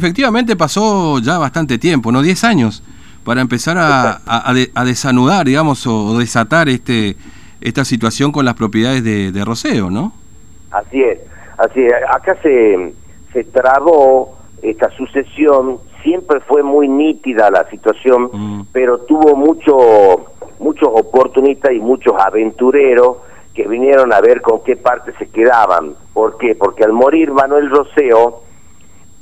Efectivamente pasó ya bastante tiempo, ¿no? 10 años para empezar a, a, a, desanudar, digamos, o, desatar este esta situación con las propiedades de, de, Roseo, ¿no? Así es, así es. Acá se, se trabó esta sucesión, siempre fue muy nítida la situación, mm. pero tuvo mucho, muchos oportunistas y muchos aventureros que vinieron a ver con qué parte se quedaban. ¿Por qué? Porque al morir Manuel Roseo,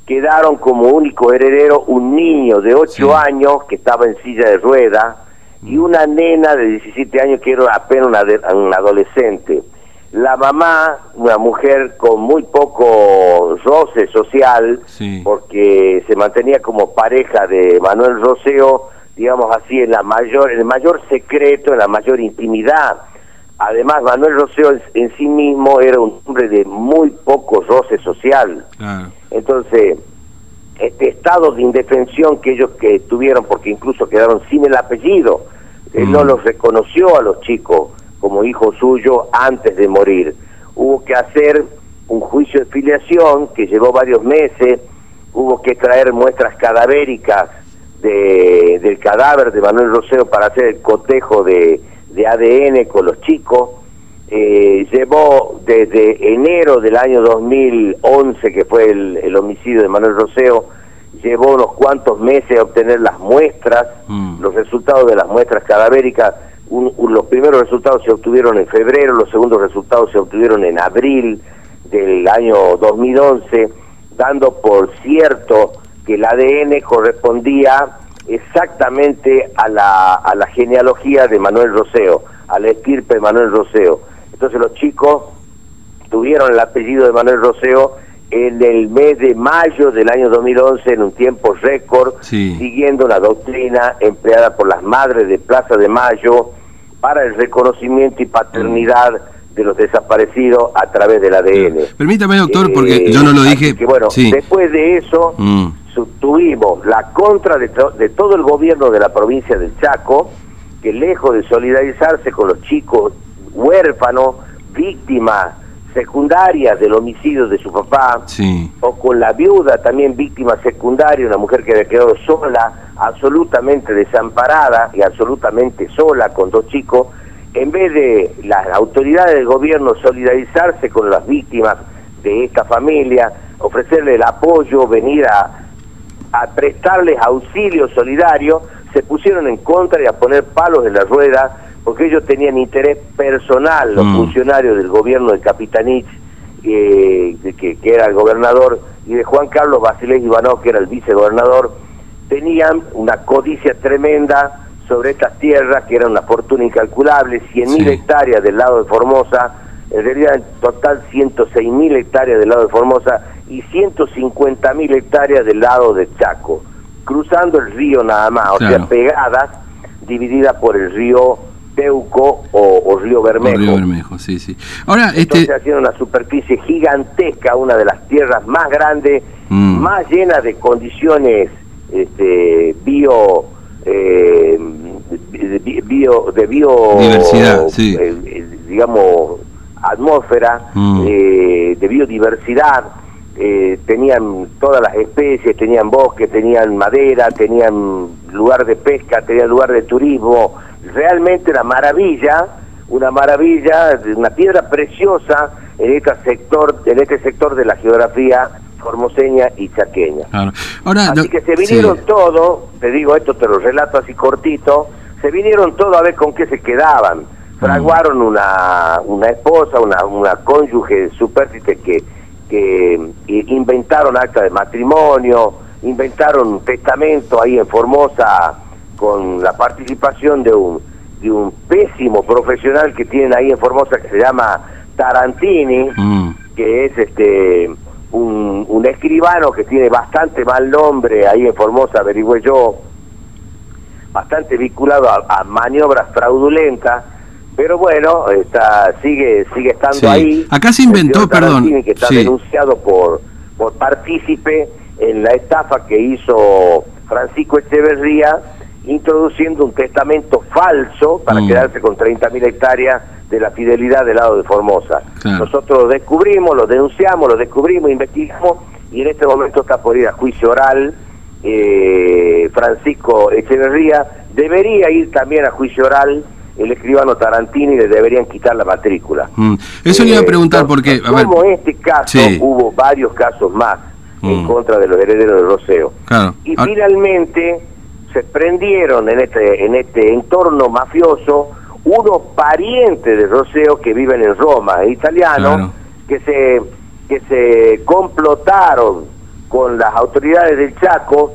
quedaron como único heredero un niño de 8 años que estaba en silla de rueda y mm. una nena de 17 años que era apenas una, adolescente. La mamá, una mujer con muy poco roce social, porque se mantenía como pareja de Manuel Roseo, digamos así, en la mayor, en el mayor secreto, en la mayor intimidad. Además, Manuel Roseo en, sí mismo era un hombre de muy poco roce social. Entonces, este estado de indefensión que ellos que tuvieron, porque incluso quedaron sin el apellido, él no mm. los reconoció a los chicos como hijos suyos antes de morir. Hubo que hacer un juicio de filiación que llevó varios meses, hubo que traer muestras cadavéricas de, del cadáver de Manuel Roseo para hacer el cotejo de, de ADN con los chicos eh, llevó desde enero del año 2011, que fue el, homicidio de Manuel Roseo, llevó unos cuantos meses a obtener las muestras, mm. los resultados de las muestras cadavéricas. los primeros resultados se obtuvieron en febrero, los segundos resultados se obtuvieron en abril del año 2011, dando por cierto que el ADN correspondía exactamente a la, a la genealogía de Manuel Roseo, a la estirpe de Manuel Roseo. Entonces los chicos tuvieron el apellido de Manuel Roseo en el mes de mayo del año 2011 en un tiempo récord, siguiendo la doctrina empleada por las madres de Plaza de Mayo para el reconocimiento y paternidad de los desaparecidos a través del ADN. Permítame, doctor, porque yo no lo dije. Que, bueno, después de eso mm. Tuvimos la contra de, de todo el gobierno de la provincia del Chaco, que lejos de solidarizarse con los chicos huérfano, víctima secundaria del homicidio de su papá, o con la viuda también víctima secundaria, una mujer que había quedado sola, absolutamente desamparada y absolutamente sola con dos chicos, en vez de las autoridades del gobierno solidarizarse con las víctimas de esta familia, ofrecerle el apoyo, venir a, a prestarles auxilio solidario, se pusieron en contra y a poner palos en la rueda porque ellos tenían interés personal, los mm. funcionarios del gobierno de Capitanich, eh, que, era el gobernador, y de Juan Carlos Basilés Ivanov, que era el vicegobernador, tenían una codicia tremenda sobre estas tierras, que eran una fortuna incalculable, 100.000 hectáreas del lado de Formosa, en realidad en total 106.000 hectáreas del lado de Formosa y 150.000 hectáreas del lado de Chaco, cruzando el río nada más, o sea, pegadas, divididas por el río Teuco o, Río Bermejo. Río Bermejo, sí, sí. Ahora, este... Entonces haciendo una superficie gigantesca, una de las tierras más grandes, mm. más llenas de condiciones este, bio, eh, de, bio, de bio, diversidad, sí. Eh, eh, digamos, atmósfera, mm. de biodiversidad. Tenían todas las especies, tenían bosques, tenían madera, tenían lugar de pesca, tenían lugar de turismo, realmente una maravilla, una maravilla, una piedra preciosa en este sector, en este sector de la geografía formoseña y chaqueña. así que se vinieron todos, te digo esto, te lo relato así cortito, se vinieron todos a ver con qué se quedaban. Fraguaron una, una esposa, una, una cónyuge supérstite que, que inventaron acta de matrimonio, inventaron un testamento ahí en Formosa con la participación de un, de un pésimo profesional que tienen ahí en Formosa que se llama Tarantini, mm. que es este un, un, escribano que tiene bastante mal nombre ahí en Formosa, averigüé yo, bastante vinculado a, maniobras fraudulentas, pero bueno, está sigue sigue estando ahí. Acá se inventó, perdón, que está denunciado por por partícipe en la estafa que hizo Francisco Echeverría introduciendo un testamento falso para mm. quedarse con 30.000 hectáreas de la fidelidad del lado de Formosa. Nosotros lo descubrimos, lo denunciamos, lo descubrimos, investigamos y en este momento está por ir a juicio oral eh, Francisco Echeverría, debería ir también a juicio oral el escribano Tarantini le deberían quitar la matrícula. Mm. Eso le iba a preguntar porque... A como este caso, hubo varios casos más en mm. contra de los herederos de Roseo. Y ah. finalmente se prendieron en este, en este entorno mafioso unos parientes de Roseo que viven en Roma, italianos, que se que se complotaron con las autoridades del Chaco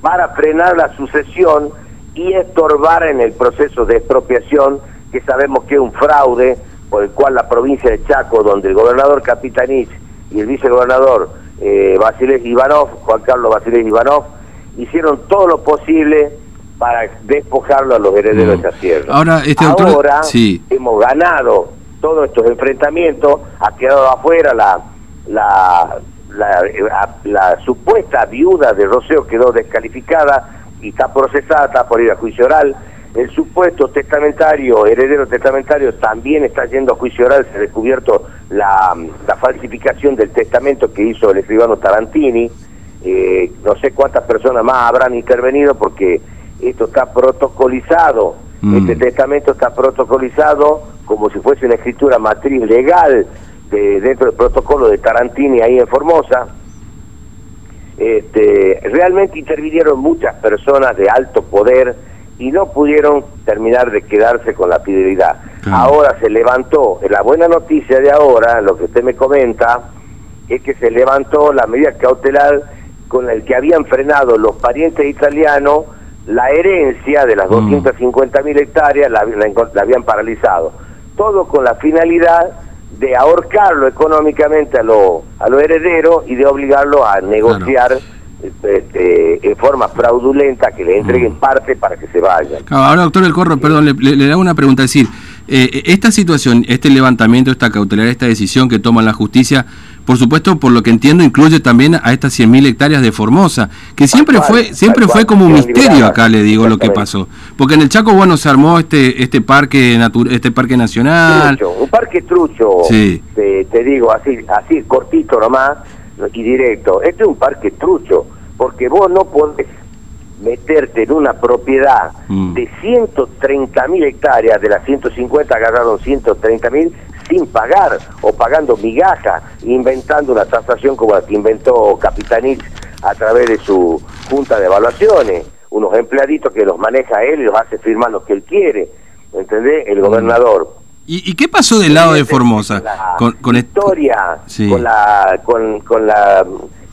para frenar la sucesión y estorbar en el proceso de expropiación que sabemos que es un fraude por el cual la provincia de Chaco, donde el gobernador Capitanich y el vicegobernador eh, Basiles Ivanov, Juan Carlos Basiles Ivanov, hicieron todo lo posible para despojarlo a los herederos de esa tierra. Ahora, este Ahora hemos ganado todos estos enfrentamientos, ha quedado afuera la, la, la, supuesta viuda de Roseo quedó descalificada y está procesada, está por ir a juicio oral. El supuesto testamentario, heredero testamentario, también está yendo a juicio oral. Se ha descubierto la, la falsificación del testamento que hizo el escribano Tarantini. Eh, no sé cuántas personas más habrán intervenido porque esto está protocolizado. Mm. Este testamento está protocolizado como si fuese una escritura matriz legal de, dentro del protocolo de Tarantini ahí en Formosa. Este, realmente intervinieron muchas personas de alto poder y no pudieron terminar de quedarse con la fidelidad. Ahora se levantó, la buena noticia de ahora, lo que usted me comenta, es que se levantó la medida cautelar con el que habían frenado los parientes italianos la herencia de las 250 mm. mil hectáreas, la, habían paralizado. Todo con la finalidad de ahorcarlo económicamente a los a lo herederos y de obligarlo a negociar este, en forma fraudulenta que le entreguen mm. parte para que se vayan. ahora, doctor El Corro, perdón, le, le, hago una pregunta. Es decir, eh, esta situación, este levantamiento, esta cautelar, esta decisión que toma la justicia, por supuesto, por lo que entiendo, incluye también a estas 100.000 hectáreas de Formosa, que siempre fue siempre fue como un misterio acá, le digo, lo que pasó. Porque en el Chaco, bueno, se armó este este parque este parque nacional. un parque trucho, sí. te, digo, así, así cortito nomás y directo. Este es un parque trucho, porque vos no podés meterte en una propiedad mm. de 130 mil hectáreas, de las 150 agarraron 130 mil, sin pagar o pagando migaja, inventando una tasación como la que inventó Capitanich a través de su junta de evaluaciones, unos empleaditos que los maneja él y los hace firmar lo que él quiere, ¿entendés? El mm. gobernador. ¿Y, qué pasó del lado de Formosa? con, con historia, con la, con, con la,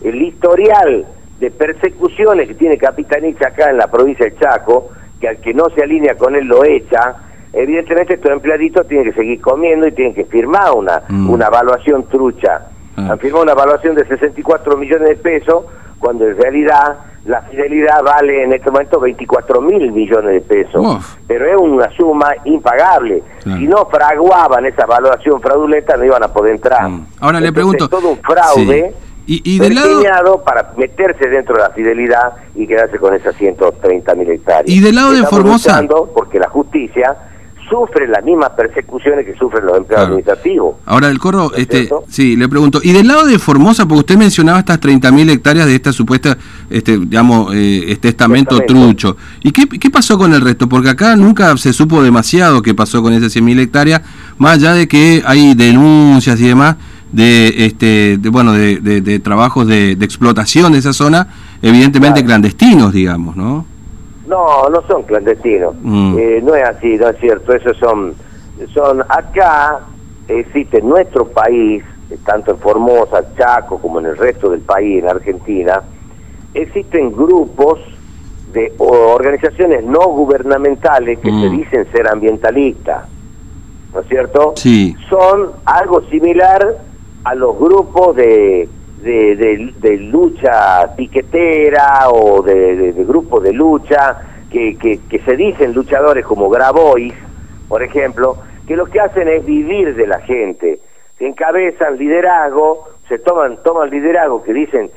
el historial de persecuciones que tiene Capitanich acá en la provincia de Chaco, que al que no se alinea con él lo echa, evidentemente estos empleaditos tienen que seguir comiendo y tienen que firmar una, mm. una evaluación trucha. Ah. Han firmado una evaluación de 64 millones de pesos, cuando en realidad la fidelidad vale en este momento 24 mil millones de pesos. Pero es una suma impagable. Si no fraguaban esa evaluación fraudulenta, no iban a poder entrar. Mm. Ahora le pregunto. todo un fraude. Y, y del lado... para meterse dentro de la fidelidad y quedarse con esas 130 mil hectáreas. Y del lado de Formosa. Porque la justicia sufre las mismas persecuciones que sufren los empleados administrativos. Ahora, el corro, este, sí, le pregunto, y del lado de Formosa, porque usted mencionaba estas 30.000 hectáreas de esta supuesta, este, digamos, eh, este estamento, trucho. ¿Y qué, qué, pasó con el resto? Porque acá nunca se supo demasiado qué pasó con esas 100.000 hectáreas, más allá de que hay denuncias y demás de, este, de, bueno, de, de, trabajos de, explotación de esa zona, evidentemente clandestinos, digamos, ¿no? No, no son clandestinos. Mm. Eh, no es así, no es cierto. Esos son, son acá existe en nuestro país, tanto en Formosa, Chaco, como en el resto del país, en Argentina, existen grupos de organizaciones no gubernamentales que se mm. dicen ser ambientalistas, ¿no es cierto? Sí. Son algo similar a los grupos de de, lucha piquetera o de, grupos de lucha que, que, se dicen luchadores como Grabois, por ejemplo, que lo que hacen es vivir de la gente, se encabezan liderazgo, se toman, toman liderazgo que dicen,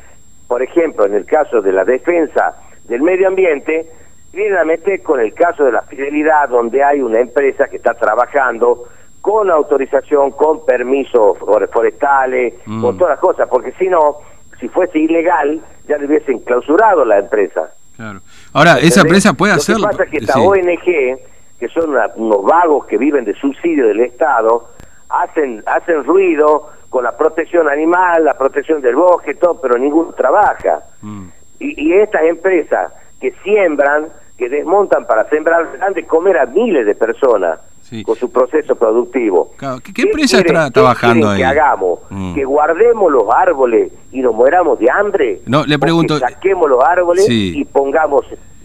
por ejemplo, en el caso de la defensa del medio ambiente, vienen a con el caso de la fidelidad, donde hay una empresa que está trabajando con autorización, con permisos forestales, mm. con todas las cosas, porque si no, si fuese ilegal, ya le hubiesen clausurado la empresa. Claro. Ahora, esa empresa puede hacerlo. Lo que pasa es que esta ONG, que son unos vagos que viven de subsidio del Estado, hacen, hacen ruido con la protección animal, la protección del bosque, todo, pero ninguno trabaja. Mm. Y, y estas empresas que siembran, que desmontan para sembrar, dan de comer a miles de personas con su proceso productivo. ¿Qué, empresa está trabajando ahí? Que hagamos, mm. que guardemos los árboles y nos mueramos de hambre. No, le pregunto. Que saquemos los árboles y pongamos,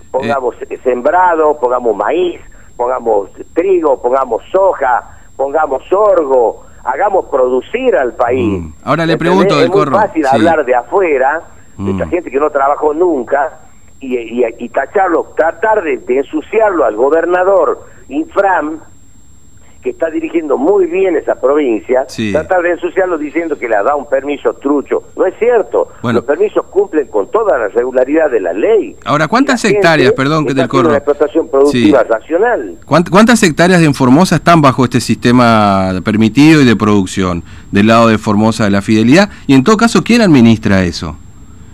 pongamos eh. sembrado, pongamos maíz, pongamos trigo, pongamos soja, pongamos sorgo, hagamos producir al país. Mm. Ahora le pregunto del corro. Es fácil hablar de afuera, de esta mm. gente que no trabajó nunca, y, y, tacharlo, tratar de, de ensuciarlo al gobernador Infram que está dirigiendo muy bien esa provincia, trata de ensuciarlo diciendo que le dado un permiso trucho. No es cierto. Los permisos cumplen con toda la regularidad de la ley. Ahora, ¿cuántas hectáreas, perdón, que del corro? Una explotación productiva racional. ¿Cuántas hectáreas de Formosa están bajo este sistema permitido y de producción del lado de Formosa de la Fidelidad? Y en todo caso, ¿quién administra eso?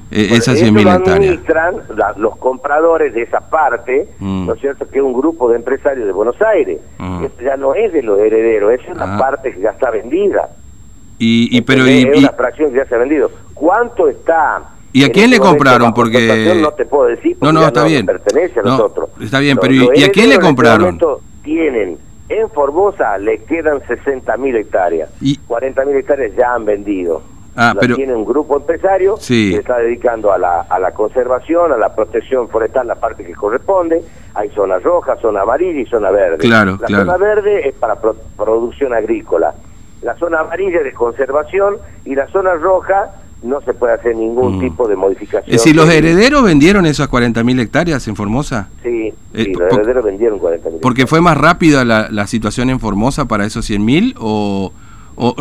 Eh, esas lo administran los compradores de esa parte, mm. ¿no es cierto? Que es un grupo de empresarios de Buenos Aires. Mm. ya no es de los herederos, es una ah. parte que ya está vendida. Y, pero y, es una fracción que ya se ha vendido. ¿Cuánto está? ¿Y a quién este le compraron? Porque no te puedo decir. no, no, está bien. Pertenece a nosotros. Está bien, pero ¿y a quién le compraron? Este tienen en Formosa le quedan 60.000 hectáreas. Y 40.000 hectáreas ya han vendido. Ah, pero... Tiene un grupo empresario que está dedicando a la, a la conservación, a la protección forestal, la parte que corresponde. Hay zona roja, zona amarilla y zona verde. Claro, la zona verde es para producción agrícola. La zona amarilla es de conservación y la zona roja no se puede hacer ningún mm. tipo de modificación. Es decir, ¿los herederos vendieron esas 40.000 hectáreas en Formosa? Sí, eh, los herederos vendieron 40.000 ¿Porque fue más rápida la, la situación en Formosa para esos 100.000 o...? O,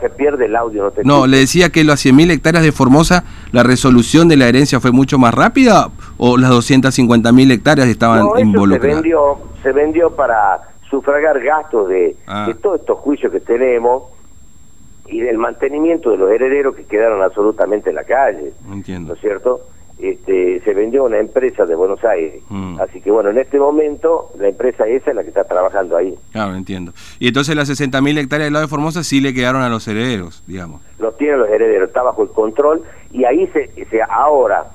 se pierde el audio, no, le decía que las 100.000 hectáreas de Formosa, la resolución de la herencia fue mucho más rápida o las 250.000 hectáreas estaban no, involucradas. Se vendió, se vendió para sufragar gastos de, ah. de todos estos juicios que tenemos y del mantenimiento de los herederos que quedaron absolutamente en la calle. Entiendo. ¿No es cierto? Este, se vendió a una empresa de Buenos Aires. Mm. Así que bueno, en este momento la empresa esa es la que está trabajando ahí. Claro, entiendo. Y entonces las 60.000 hectáreas del lado de Formosa sí le quedaron a los herederos, digamos. Los tienen los herederos, está bajo el control y ahí se, se ahora,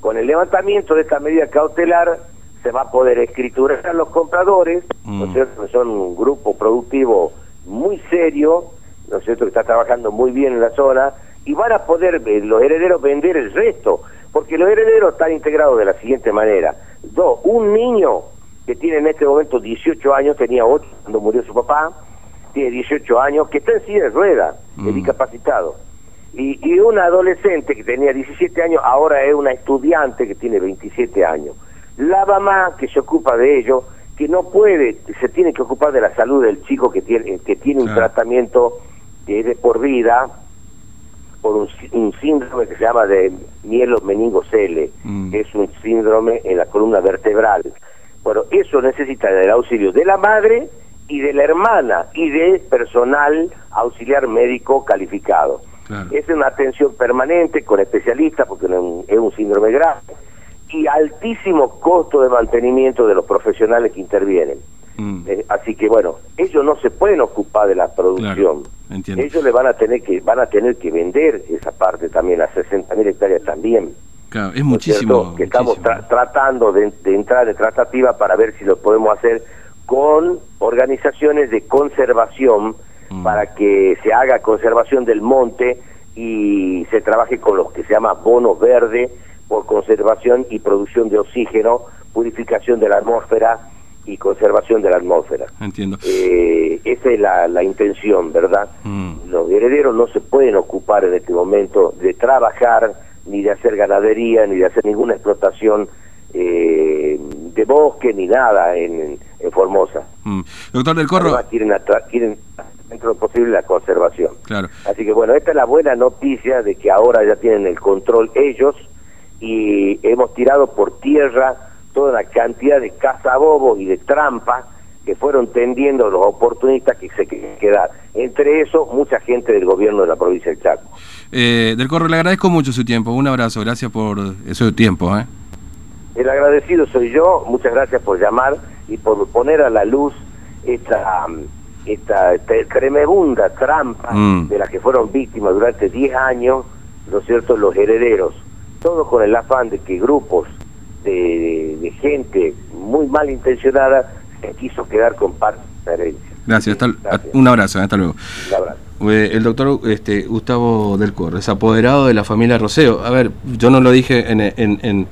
con el levantamiento de esta medida cautelar, se va a poder escriturar a los compradores, ¿no es mm. cierto? Son un grupo productivo muy serio, ¿no es cierto? Que está trabajando muy bien en la zona y van a poder eh, los herederos vender el resto porque los herederos están integrados de la siguiente manera. Dos, un niño que tiene en este momento 18 años, tenía 8 cuando murió su papá, tiene 18 años, que está en silla de rueda, mm. discapacitado. Y, y un adolescente que tenía 17 años, ahora es una estudiante que tiene 27 años. La mamá que se ocupa de ello, que no puede, se tiene que ocupar de la salud del chico que tiene, que tiene un tratamiento de por vida, por un, síndrome que se llama de mielo meningocele, mm. que es un síndrome en la columna vertebral. Bueno, eso necesita del auxilio de la madre y de la hermana y de personal auxiliar médico calificado. Es una atención permanente con especialistas porque es un síndrome grave y altísimo costo de mantenimiento de los profesionales que intervienen. Mm. Eh, así que bueno, ellos no se pueden ocupar de la producción. ellos le van a tener que van a tener que vender esa parte también, las 60.000 hectáreas también. Claro, es muchísimo. que estamos tratando de, entrar en tratativa para ver si lo podemos hacer con organizaciones de conservación mm. para que se haga conservación del monte y se trabaje con los que se llama bono verde por conservación y producción de oxígeno, purificación de la atmósfera y conservación de la atmósfera. Entiendo. Eh, esa es la, intención, ¿verdad? Mm. Los herederos no se pueden ocupar en este momento de trabajar, ni de hacer ganadería, ni de hacer ninguna explotación eh, de bosque, ni nada en, Formosa. Mm. Doctor del Corro. quieren, quieren dentro de lo posible la conservación. Claro. Así que bueno, esta es la buena noticia de que ahora ya tienen el control ellos y hemos tirado por tierra toda la cantidad de cazabobos y de trampas que fueron tendiendo los oportunistas que se quedar. Entre eso, mucha gente del gobierno de la provincia de Chaco. Eh, del Corro, le agradezco mucho su tiempo. Un abrazo, gracias por ese tiempo. ¿eh? El agradecido soy yo, muchas gracias por llamar y por poner a la luz esta, esta, tremenda trampa mm. de la que fueron víctimas durante 10 años, ¿no es cierto?, los herederos. Todo con el afán de que grupos de, gente muy mal intencionada se quiso quedar con parte de la herencia. Gracias, un abrazo, hasta luego. Un abrazo. Eh, el doctor este, Gustavo Del Corro es apoderado de la familia Roseo. A ver, yo no lo dije en, en